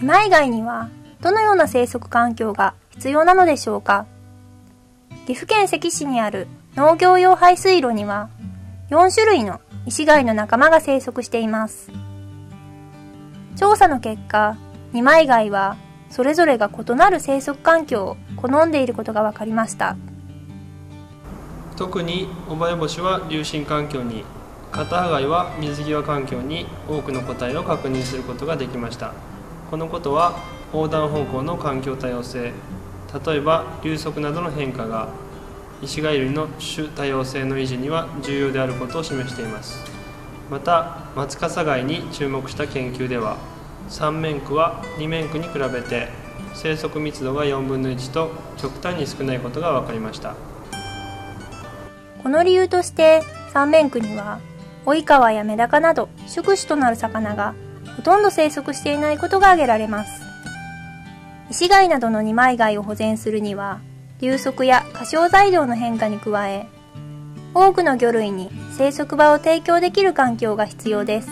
今以外にはどのような生息環境が必要なのでしょうか？岐阜県関市にある農業用排水路には4種類の石貝の仲間が生息しています。調査の結果二枚貝はそれぞれが異なる生息環境を好んでいることが分かりました。特にオバエボシは流深環境にカタハガイは水際環境に多くの個体を確認することができました。このことは横断方向の環境多様性例えば流速などの変化が石貝類の種多様性の維持には重要であることを示しています。また松笠貝に注目した研究では三面区は二面区に比べて生息密度が4分の1と極端に少ないことが分かりました。この理由として三面区には追い川やメダカなど宿主となる魚がほとんど生息していないことが挙げられます。石貝などの二枚貝を保全するには流速や過小材料の変化に加え多くの魚類に生息場を提供できる環境が必要です。